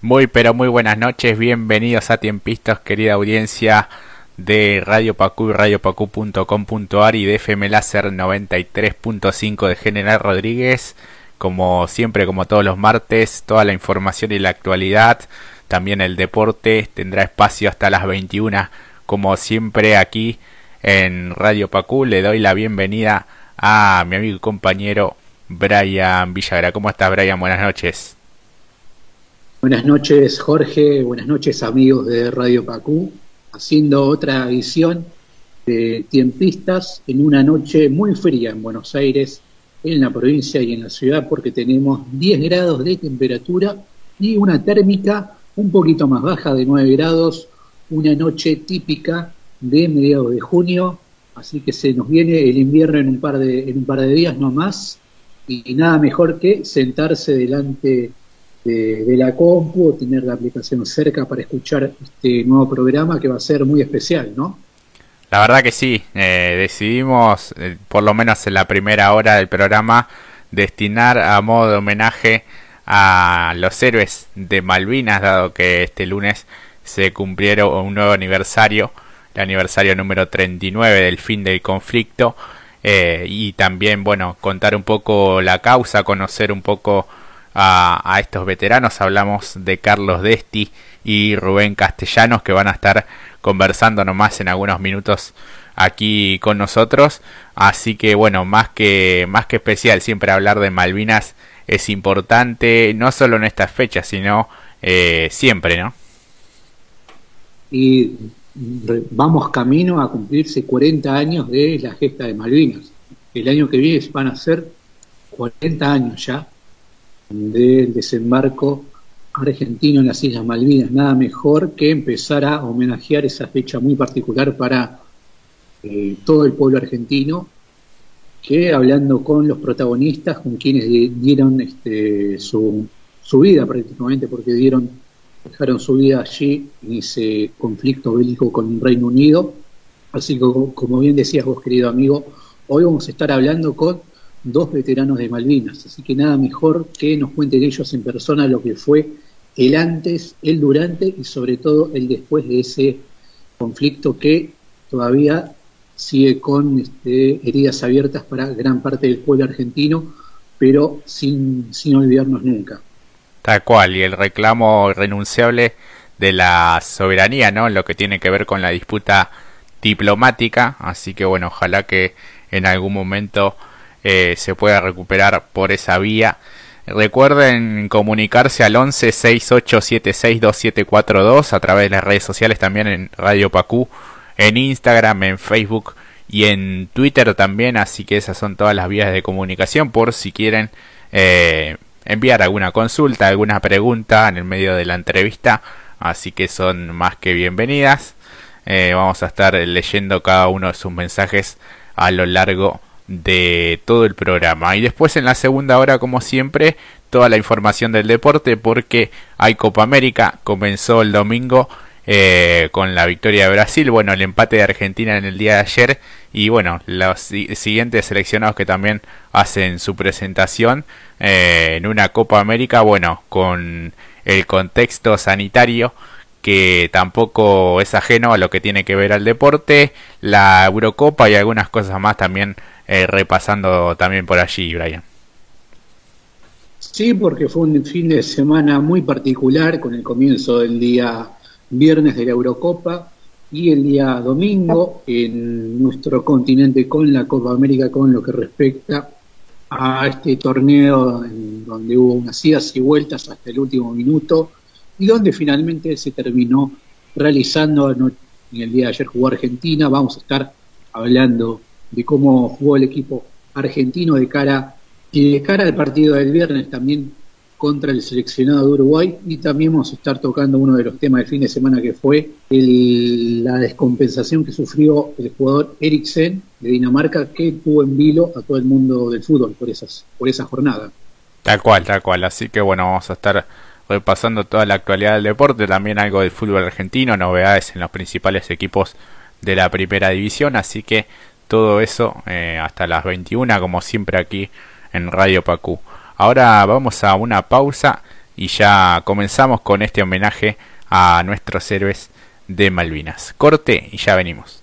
Muy pero muy buenas noches, bienvenidos a Tiempistas, querida audiencia de Radio Pacu y radiopacu.com.ar y de FM Láser 93.5 de General Rodríguez. Como siempre, como todos los martes, toda la información y la actualidad, también el deporte tendrá espacio hasta las 21, como siempre aquí en Radio Pacu. Le doy la bienvenida a mi amigo y compañero Brian Villagra. ¿Cómo estás, Brian? Buenas noches. Buenas noches, Jorge. Buenas noches, amigos de Radio Pacú. Haciendo otra edición de Tiempistas en una noche muy fría en Buenos Aires, en la provincia y en la ciudad, porque tenemos 10 grados de temperatura y una térmica un poquito más baja de 9 grados. Una noche típica de mediados de junio. Así que se nos viene el invierno en un par de, en un par de días no más. Y nada mejor que sentarse delante de, la compu o tener la aplicación cerca para escuchar este nuevo programa que va a ser muy especial, ¿no? La verdad que sí, eh, decidimos, eh, por lo menos en la primera hora del programa, destinar a modo de homenaje a los héroes de Malvinas, dado que este lunes se cumplieron un nuevo aniversario, el aniversario número 39 del fin del conflicto, eh, y también, bueno, contar un poco la causa, conocer un poco a, estos veteranos. Hablamos de Carlos Desti y Rubén Castellanos que van a estar conversando nomás en algunos minutos aquí con nosotros. Así que bueno, más que, más que especial, siempre hablar de Malvinas es importante, no solo en estas fechas, sino eh, siempre, ¿no? Y vamos camino a cumplirse 40 años de la gesta de Malvinas. El año que viene van a ser 40 años ya del desembarco argentino en las Islas Malvinas. Nada mejor que empezar a homenajear esa fecha muy particular para eh, todo el pueblo argentino, que hablando con los protagonistas, con quienes dieron este, su, su vida prácticamente, porque dieron, dejaron su vida allí en ese conflicto bélico con el Reino Unido. Así que, como bien decías vos, querido amigo, hoy vamos a estar hablando con dos veteranos de Malvinas, así que nada mejor que nos cuenten ellos en persona lo que fue el antes, el durante y sobre todo el después de ese conflicto que todavía sigue con este, heridas abiertas para gran parte del pueblo argentino, pero sin, sin olvidarnos nunca. Tal cual, y el reclamo irrenunciable de la soberanía, ¿no? Lo que tiene que ver con la disputa diplomática, así que bueno, ojalá que en algún momento eh, se pueda recuperar por esa vía. Recuerden comunicarse al 11 6876 2742 a través de las redes sociales también en Radio Pacú, en Instagram, en Facebook y en Twitter también. Así que esas son todas las vías de comunicación por si quieren eh, enviar alguna consulta, alguna pregunta en el medio de la entrevista. Así que son más que bienvenidas. Eh, vamos a estar leyendo cada uno de sus mensajes a lo largo de todo el programa. Y después en la segunda hora, como siempre, toda la información del deporte porque hay Copa América, comenzó el domingo eh, con la victoria de Brasil, bueno, el empate de Argentina en el día de ayer. Y bueno, los siguientes seleccionados que también hacen su presentación eh, en una Copa América, bueno, con el contexto sanitario que tampoco es ajeno a lo que tiene que ver al deporte, la Eurocopa y algunas cosas más también eh, repasando también por allí, Brian. Sí, porque fue un fin de semana muy particular con el comienzo del día viernes de la Eurocopa y el día domingo en nuestro continente con la Copa América con lo que respecta a este torneo en donde hubo unas idas y vueltas hasta el último minuto y donde finalmente se terminó realizando en el día de ayer jugó Argentina. Vamos a estar hablando de cómo jugó el equipo argentino de cara y de cara al partido del viernes también contra el seleccionado de Uruguay y también vamos a estar tocando uno de los temas del fin de semana que fue la descompensación que sufrió el jugador Eriksen de Dinamarca que tuvo en vilo a todo el mundo del fútbol por esas por esa jornada. Tal cual, tal cual. Así que bueno, vamos a estar repasando toda la actualidad del deporte, también algo del fútbol argentino, novedades en los principales equipos de la primera división, así que todo eso eh, hasta las 21 como siempre aquí en Radio Pacú. Ahora vamos a una pausa y ya comenzamos con este homenaje a nuestros héroes de Malvinas. Corte y ya venimos.